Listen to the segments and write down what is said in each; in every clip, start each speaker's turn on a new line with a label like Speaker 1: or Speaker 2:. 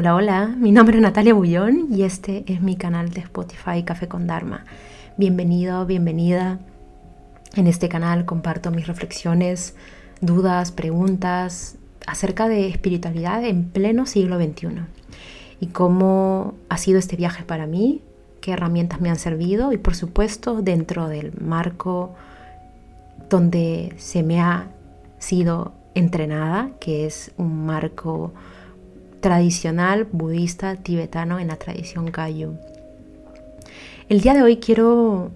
Speaker 1: Hola, hola, mi nombre es Natalia Bullón y este es mi canal de Spotify Café con Dharma. Bienvenido, bienvenida. En este canal comparto mis reflexiones, dudas, preguntas acerca de espiritualidad en pleno siglo XXI y cómo ha sido este viaje para mí, qué herramientas me han servido y por supuesto dentro del marco donde se me ha sido entrenada, que es un marco tradicional budista tibetano en la tradición Kayu. El día de hoy quiero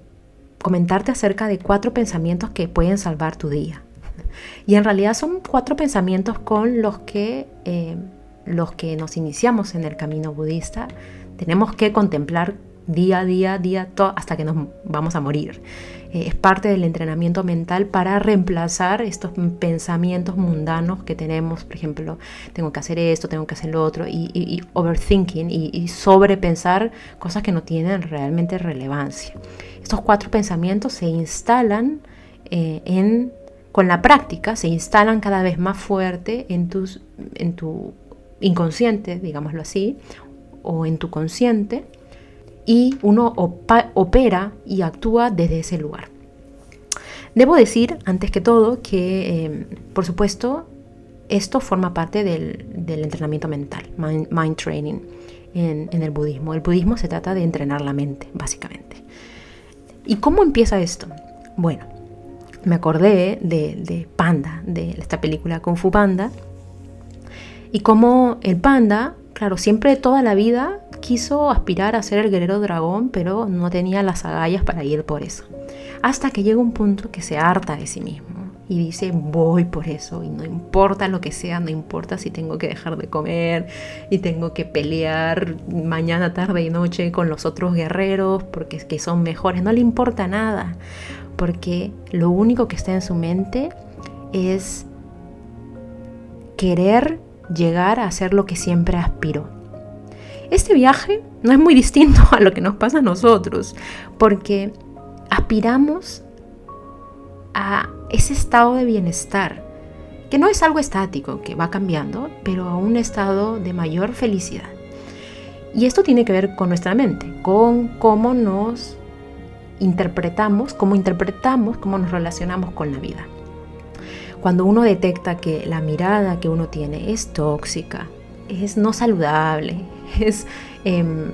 Speaker 1: comentarte acerca de cuatro pensamientos que pueden salvar tu día. Y en realidad son cuatro pensamientos con los que eh, los que nos iniciamos en el camino budista tenemos que contemplar día a día, día hasta que nos vamos a morir. Eh, es parte del entrenamiento mental para reemplazar estos pensamientos mundanos que tenemos, por ejemplo, tengo que hacer esto, tengo que hacer lo otro, y, overthinking y, sobrepensar cosas que no tienen realmente relevancia. Estos cuatro pensamientos se instalan eh, en, con la práctica, se instalan cada vez más fuerte en, tus, en tu inconsciente, digámoslo así, o en tu consciente y uno opera y actúa desde ese lugar. Debo decir, antes que todo, que em, por supuesto esto forma parte del, entrenamiento mental, mind, training en, el budismo. El budismo se trata de entrenar la mente, básicamente. ¿Y cómo empieza esto? Bueno, me acordé de, de Panda, de esta película Kung Fu Panda, y cómo el panda, claro, siempre toda la vida quiso aspirar a ser el guerrero dragón, pero no tenía las agallas para ir por eso. Hasta que llega un punto que se harta de sí mismo y dice voy por eso y no importa lo que sea, no importa si tengo que dejar de comer y tengo que pelear mañana, tarde y noche con los otros guerreros porque es que son mejores, no le importa nada, porque lo único que está en su mente es querer llegar a ser lo que siempre aspiró. Este viaje no es muy distinto a lo que nos pasa a nosotros, porque aspiramos a ese estado de bienestar, que no es algo estático, que va cambiando, pero a un estado de mayor felicidad. Y esto tiene que ver con nuestra mente, con cómo nos interpretamos, cómo interpretamos, cómo nos relacionamos con la vida. Cuando uno detecta que la mirada que uno tiene es tóxica, es no saludable, es, em,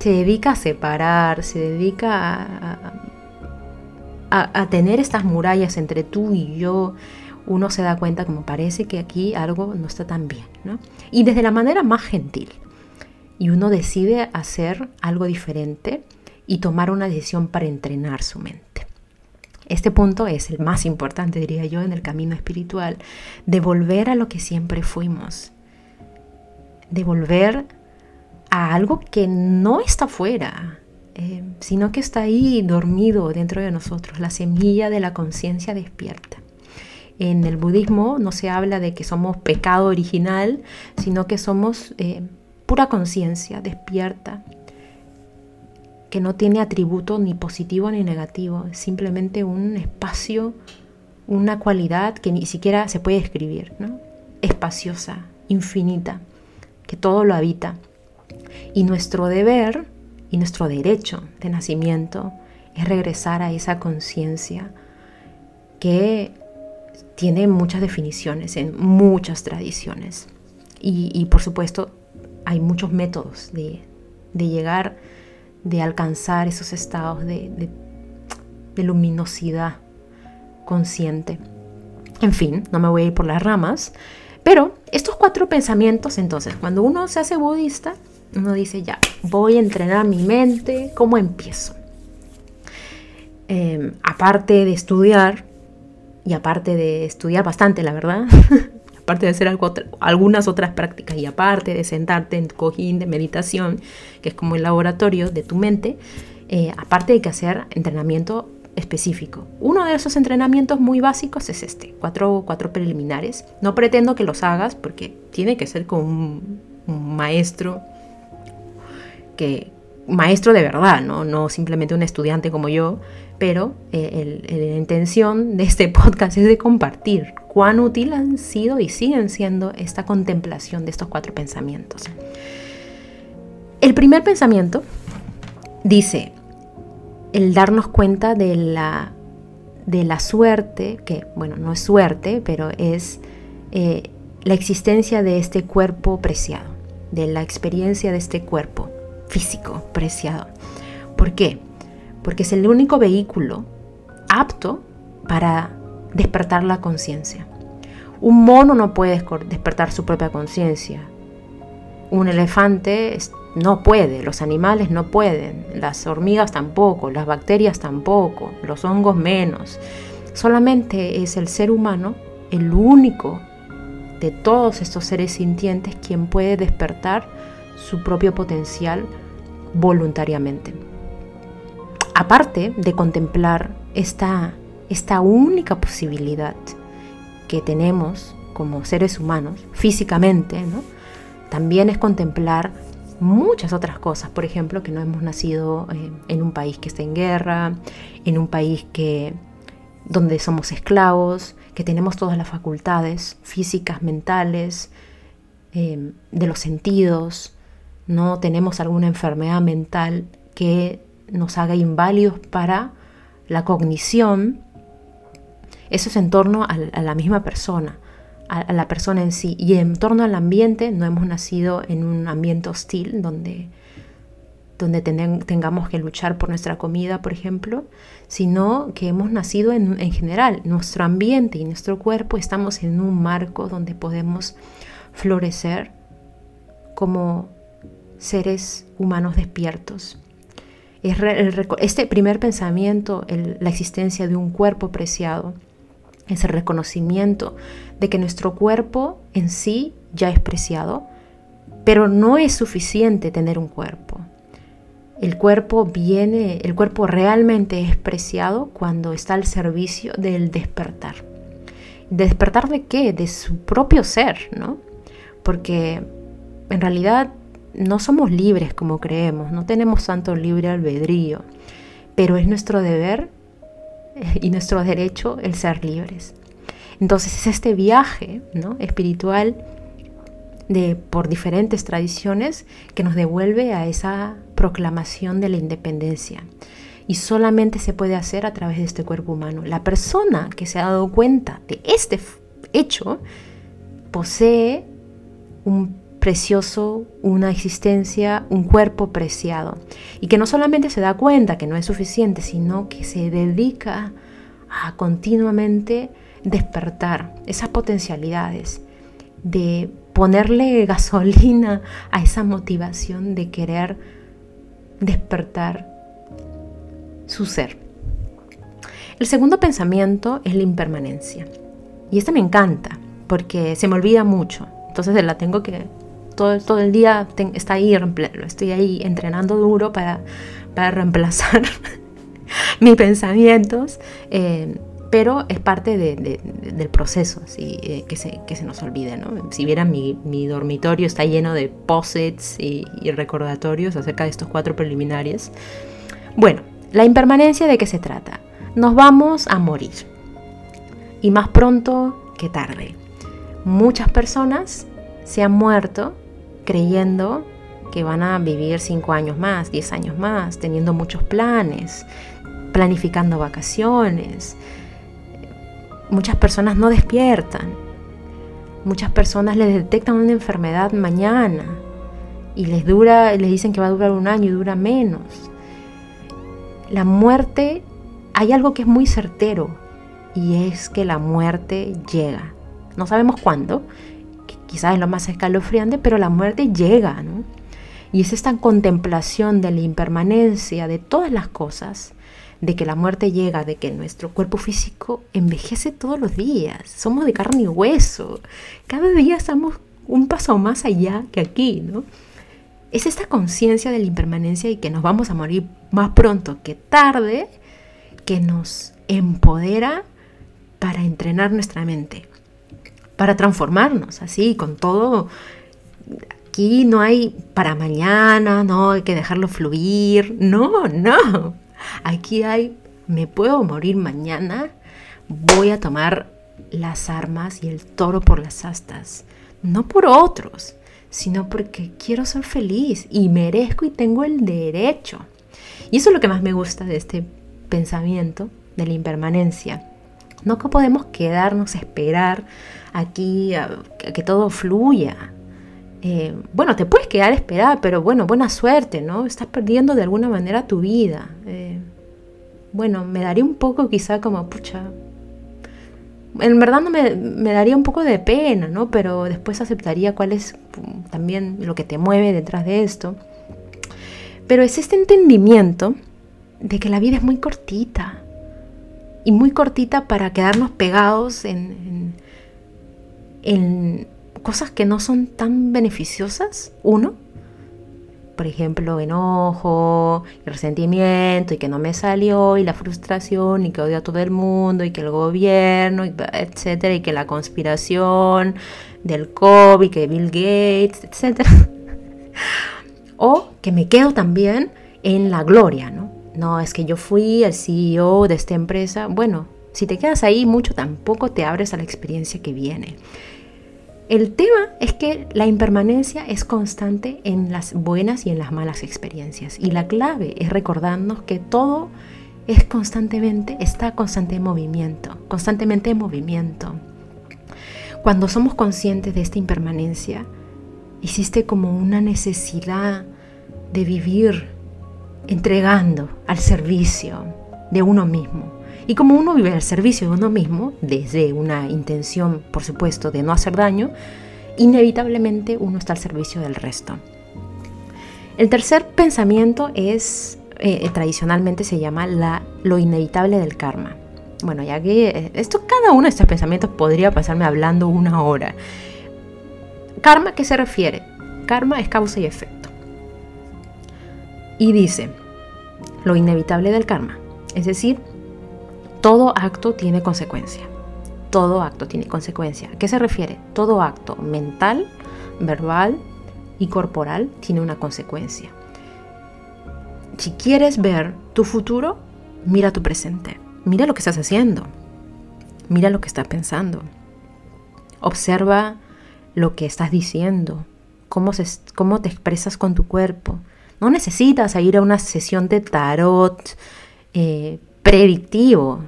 Speaker 1: se dedica a separar, se dedica a, tener estas murallas entre tú y yo, uno se da cuenta como parece que aquí algo no está tan bien, Y desde la manera más gentil. Y uno decide hacer algo diferente y tomar una decisión para entrenar su mente. Este punto es el más importante, diría yo, en el camino espiritual, de volver a lo que siempre fuimos, de volver a algo que no está fuera, eh, sino que está ahí dormido dentro de nosotros, la semilla de la conciencia despierta. En el budismo no se habla de que somos pecado original, sino que somos eh, pura conciencia despierta, que no tiene atributo ni positivo ni negativo, es simplemente un espacio, una cualidad que ni siquiera se puede escribir, ¿no? espaciosa, infinita, que todo lo habita. Y nuestro deber y nuestro derecho de nacimiento es regresar a esa conciencia que tiene muchas definiciones en muchas tradiciones. Y, por supuesto hay muchos métodos de, llegar, de alcanzar esos estados de, luminosidad consciente. En fin, no me voy a ir por las ramas, pero estos cuatro pensamientos, entonces, cuando uno se hace budista, uno dice, ya, voy a entrenar mi mente, ¿cómo empiezo? Em, aparte de estudiar, y aparte de estudiar bastante, la verdad, aparte de hacer algunas otras prácticas, y aparte de sentarte en tu cojín de meditación, que es como el laboratorio de tu mente, eh, aparte de que hacer entrenamiento específico. Uno de esos entrenamientos muy básicos es este, cuatro, cuatro preliminares. No pretendo que los hagas porque tiene que ser con un, un maestro que maestro de verdad, ¿no? simplemente un estudiante como yo, pero eh, la intención de este podcast es de compartir cuán útil han sido y siguen siendo esta contemplación de estos cuatro pensamientos. El primer pensamiento dice, el darnos cuenta de la, de la suerte, que bueno, no es suerte, pero es eh, la existencia de este cuerpo preciado, de la experiencia de este cuerpo físico preciado. ¿Por qué? Porque es el único vehículo apto para despertar la conciencia. Un mono no puede despertar su propia conciencia. Un elefante no puede, los animales no pueden, las hormigas tampoco, las bacterias tampoco, los hongos menos. Solamente es el ser humano el único de todos estos seres sintientes quien puede despertar su propio potencial voluntariamente. Aparte de contemplar esta, esta única posibilidad que tenemos como seres humanos físicamente, también es contemplar muchas otras cosas, por ejemplo, que no hemos nacido eh, en un país que está en guerra, en un país que donde somos esclavos, que tenemos todas las facultades físicas, mentales, eh, de los sentidos, no tenemos alguna enfermedad mental que nos haga inválidos para la cognición. Eso es en torno a, la misma persona, a, la persona en sí. Y en torno al ambiente, no hemos nacido en un ambiente hostil donde, donde tengamos que luchar por nuestra comida, por ejemplo, sino que hemos nacido en, en general. Nuestro ambiente y nuestro cuerpo estamos en un marco donde podemos florecer como seres humanos despiertos. Este primer pensamiento, la existencia de un cuerpo preciado, es el reconocimiento de que nuestro cuerpo en sí ya es preciado, pero no es suficiente tener un cuerpo. El cuerpo viene, el cuerpo realmente es preciado cuando está al servicio del despertar. ¿Despertar de qué? De su propio ser, ¿no? Porque en realidad no somos libres como creemos, no tenemos tanto libre albedrío, pero es nuestro deber y nuestro derecho el ser libres. Entonces es este viaje ¿no? espiritual de, por diferentes tradiciones que nos devuelve a esa proclamación de la independencia. Y solamente se puede hacer a través de este cuerpo humano. La persona que se ha dado cuenta de este hecho posee un precioso, una existencia, un cuerpo preciado. Y que no solamente se da cuenta que no es suficiente, sino que se dedica a continuamente despertar esas potencialidades, de ponerle gasolina a esa motivación de querer despertar su ser. El segundo pensamiento es la impermanencia. Y esta me encanta porque se me olvida mucho. Entonces la tengo que todo, el día está ahí, estoy ahí entrenando duro para, para reemplazar mis pensamientos, eh, pero es parte del proceso, así, eh, que, se, que se nos olvide. ¿no? Si vieran, mi, mi dormitorio está lleno de posits y, y recordatorios acerca de estos cuatro preliminares. Bueno, la impermanencia de qué se trata. Nos vamos a morir. Y más pronto que tarde. Muchas personas se han muerto creyendo que van a vivir 5 años más, 10 años más, teniendo muchos planes, planificando vacaciones. Muchas personas no despiertan. Muchas personas les detectan una enfermedad mañana y les dura, les dicen que va a durar un año y dura menos. La muerte, hay algo que es muy certero y es que la muerte llega. No sabemos cuándo, quizás es lo más escalofriante, pero la muerte llega, ¿no? Y es esta contemplación de la impermanencia de todas las cosas, de que la muerte llega, de que nuestro cuerpo físico envejece todos los días, somos de carne y hueso, cada día estamos un paso más allá que aquí, ¿no? Es esta conciencia de la impermanencia y que nos vamos a morir más pronto que tarde, que nos empodera para entrenar nuestra mente para transformarnos, así, con todo. Aquí no hay para mañana, no hay que dejarlo fluir, no, no. Aquí hay, me puedo morir mañana, voy a tomar las armas y el toro por las astas, no por otros, sino porque quiero ser feliz y merezco y tengo el derecho. Y eso es lo que más me gusta de este pensamiento de la impermanencia. No podemos quedarnos esperar aquí a, que todo fluya. Eh, bueno, te puedes quedar a esperar, pero bueno, buena suerte, ¿no? Estás perdiendo de alguna manera tu vida. Eh, bueno, me daría un poco quizá como, pucha, en verdad no me, me, daría un poco de pena, ¿no? Pero después aceptaría cuál es mm, también lo que te mueve detrás de esto. Pero es este entendimiento de que la vida es muy cortita. Y muy cortita para quedarnos pegados en, en, cosas que no son tan beneficiosas, uno. Por ejemplo, enojo, y resentimiento, y que no me salió, y la frustración, y que odio a todo el mundo, y que el gobierno, etcétera, y que la conspiración del COVID, que Bill Gates, etcétera. o que me quedo también en la gloria, ¿no? No, es que yo fui el CEO de esta empresa. Bueno, si te quedas ahí mucho, tampoco te abres a la experiencia que viene. El tema es que la impermanencia es constante en las buenas y en las malas experiencias. Y la clave es recordarnos que todo es constantemente, está constante en movimiento, constantemente en movimiento. Cuando somos conscientes de esta impermanencia, existe como una necesidad de vivir entregando al servicio de uno mismo. Y como uno vive al servicio de uno mismo, desde una intención, por supuesto, de no hacer daño, inevitablemente uno está al servicio del resto. El tercer pensamiento es, eh, tradicionalmente se llama la, lo inevitable del karma. Bueno, ya que eh, esto, cada uno de estos pensamientos podría pasarme hablando una hora. ¿Karma qué se refiere? Karma es causa y efecto. Y dice, lo inevitable del karma, es decir, todo acto tiene consecuencia. Todo acto tiene consecuencia. ¿A qué se refiere? Todo acto mental, verbal y corporal tiene una consecuencia. Si quieres ver tu futuro, mira tu presente. Mira lo que estás haciendo. Mira lo que estás pensando. Observa lo que estás diciendo, cómo, cómo te expresas con tu cuerpo, no necesitas ir a una sesión de tarot eh, predictivo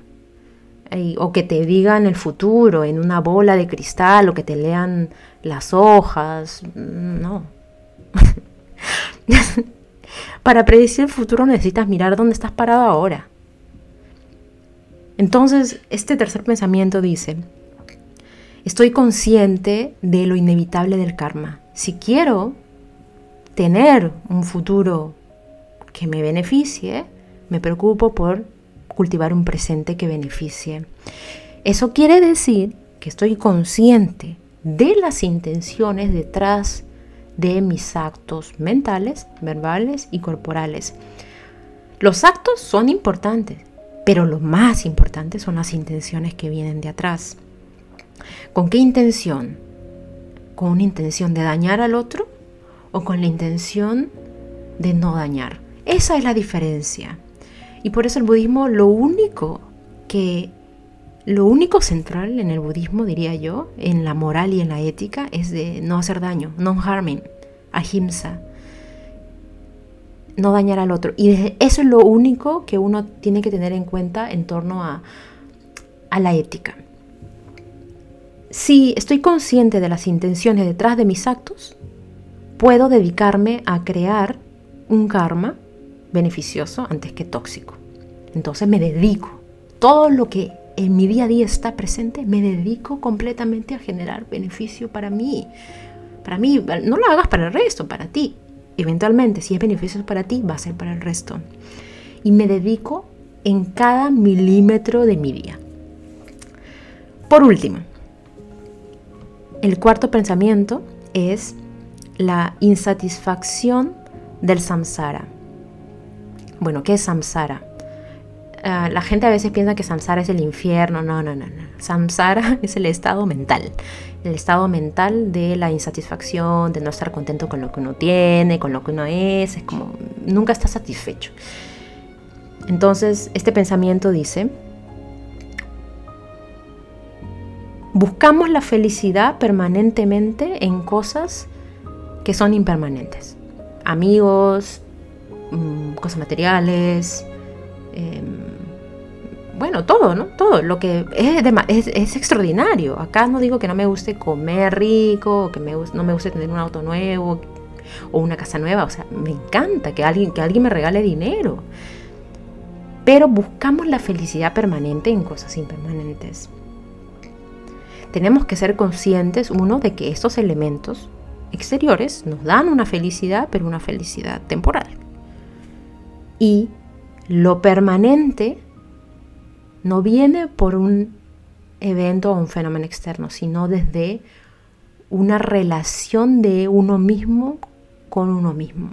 Speaker 1: eh, o que te digan el futuro en una bola de cristal o que te lean las hojas. No. Para predecir el futuro necesitas mirar dónde estás parado ahora. Entonces, este tercer pensamiento dice, estoy consciente de lo inevitable del karma. Si quiero tener un futuro que me beneficie, me preocupo por cultivar un presente que beneficie. Eso quiere decir que estoy consciente de las intenciones detrás de mis actos mentales, verbales y corporales. Los actos son importantes, pero lo más importante son las intenciones que vienen de atrás. ¿Con qué intención? ¿Con una intención de dañar al otro? O con la intención de no dañar. Esa es la diferencia. Y por eso el budismo lo único que lo único central en el budismo, diría yo, en la moral y en la ética, es de no hacer daño, non-harming, ahimsa, no dañar al otro. Y eso es lo único que uno tiene que tener en cuenta en torno a, a la ética. Si estoy consciente de las intenciones detrás de mis actos, puedo dedicarme a crear un karma beneficioso antes que tóxico. Entonces me dedico. Todo lo que en mi día a día está presente, me dedico completamente a generar beneficio para mí. Para mí, no lo hagas para el resto, para ti. Eventualmente, si es beneficioso para ti, va a ser para el resto. Y me dedico en cada milímetro de mi día. Por último, el cuarto pensamiento es la insatisfacción del samsara. Bueno, ¿qué es samsara? Ah, la gente a veces piensa que samsara es el infierno. No, no, no, no. Samsara es el estado mental. El estado mental de la insatisfacción, de no estar contento con lo que uno tiene, con lo que uno es. Es como nunca está satisfecho. Entonces, este pensamiento dice, buscamos la felicidad permanentemente en cosas que son impermanentes. Amigos, mm, cosas materiales, em, bueno, todo, ¿no? Todo. Lo que es, es, extraordinario. Acá no digo que no me guste comer rico, que me, no me guste tener un auto nuevo o una casa nueva. O sea, me encanta que alguien, que alguien me regale dinero. Pero buscamos la felicidad permanente en cosas impermanentes. Tenemos que ser conscientes, uno, de que estos elementos exteriores nos dan una felicidad, pero una felicidad temporal. Y lo permanente no viene por un evento o un fenómeno externo, sino desde una relación de uno mismo con uno mismo.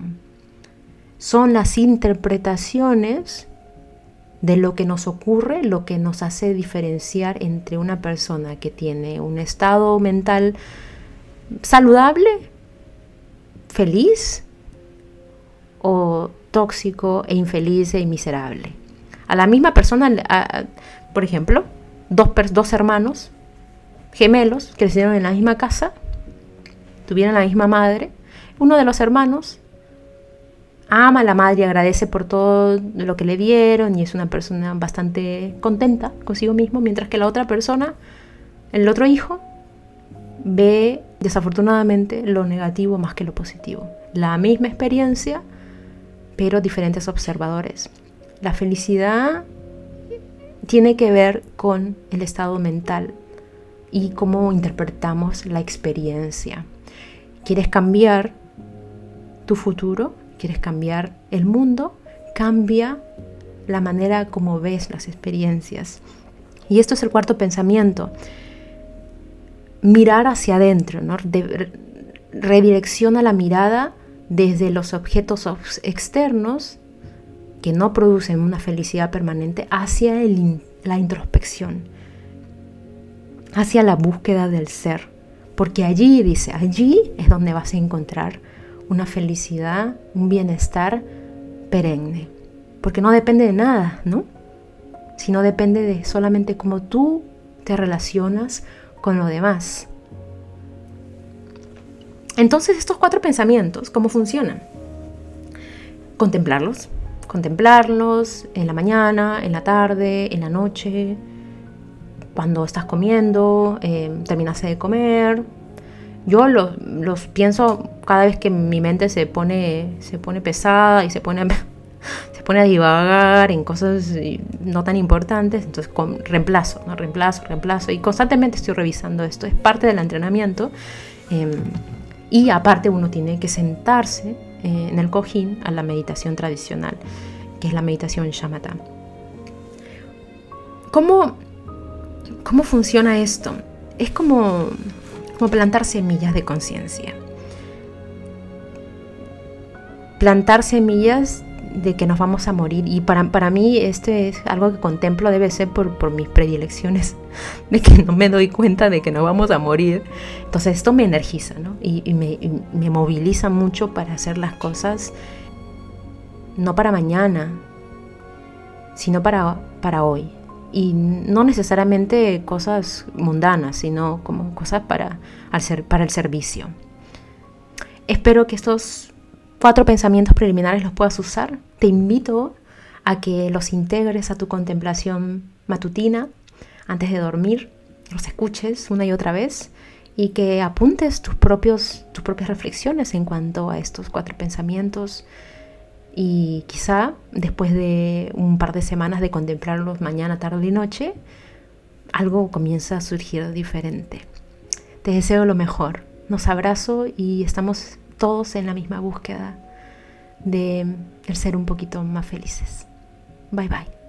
Speaker 1: Son las interpretaciones de lo que nos ocurre, lo que nos hace diferenciar entre una persona que tiene un estado mental saludable, feliz, o tóxico e infeliz e miserable. A la misma persona, por ejemplo, dos, dos hermanos gemelos crecieron en la misma casa, tuvieron la misma madre, uno de los hermanos ama a la madre y agradece por todo lo que le dieron y es una persona bastante contenta consigo mismo, mientras que la otra persona, el otro hijo, ve desafortunadamente lo negativo más que lo positivo. La misma experiencia, pero diferentes observadores. La felicidad tiene que ver con el estado mental y cómo interpretamos la experiencia. ¿Quieres cambiar tu futuro? ¿Quieres cambiar el mundo? Cambia la manera como ves las experiencias. Y esto es el cuarto pensamiento. Mirar hacia adentro, ¿no? redirecciona la mirada desde los objetos externos que no producen una felicidad permanente hacia la introspección, hacia la búsqueda del ser. Porque allí, dice, allí es donde vas a encontrar una felicidad, un bienestar perenne. Porque no depende de nada, ¿no? Sino depende de solamente cómo tú te relacionas con lo demás. Entonces, estos cuatro pensamientos, ¿cómo funcionan? Contemplarlos, contemplarlos en la mañana, en la tarde, en la noche, cuando estás comiendo, eh, terminaste de comer. Yo los, los, pienso cada vez que mi mente se pone, se pone pesada y se pone, pone a divagar en cosas no tan importantes, entonces reemplazo, ¿no? reemplazo, reemplazo y constantemente estoy revisando esto, es parte del entrenamiento em, y aparte uno tiene que sentarse eh, en el cojín a la meditación tradicional, que es la meditación shamatha. ¿Cómo, cómo funciona esto? Es como, como plantar semillas de conciencia. Plantar semillas de que nos vamos a morir. Y para, para mí este es algo que contemplo, debe ser por, por, mis predilecciones, de que no me doy cuenta de que nos vamos a morir. Entonces esto me energiza ¿no? y, me, me, moviliza mucho para hacer las cosas, no para mañana, sino para, para hoy. Y no necesariamente cosas mundanas, sino como cosas para, al ser, para el servicio. Espero que estos cuatro pensamientos preliminares los puedas usar, te invito a que los integres a tu contemplación matutina antes de dormir, los escuches una y otra vez y que apuntes tus, propios, tus propias reflexiones en cuanto a estos cuatro pensamientos y quizá después de un par de semanas de contemplarlos mañana, tarde y noche, algo comienza a surgir diferente. Te deseo lo mejor, nos abrazo y estamos todos en la misma búsqueda de ser un poquito más felices. Bye bye.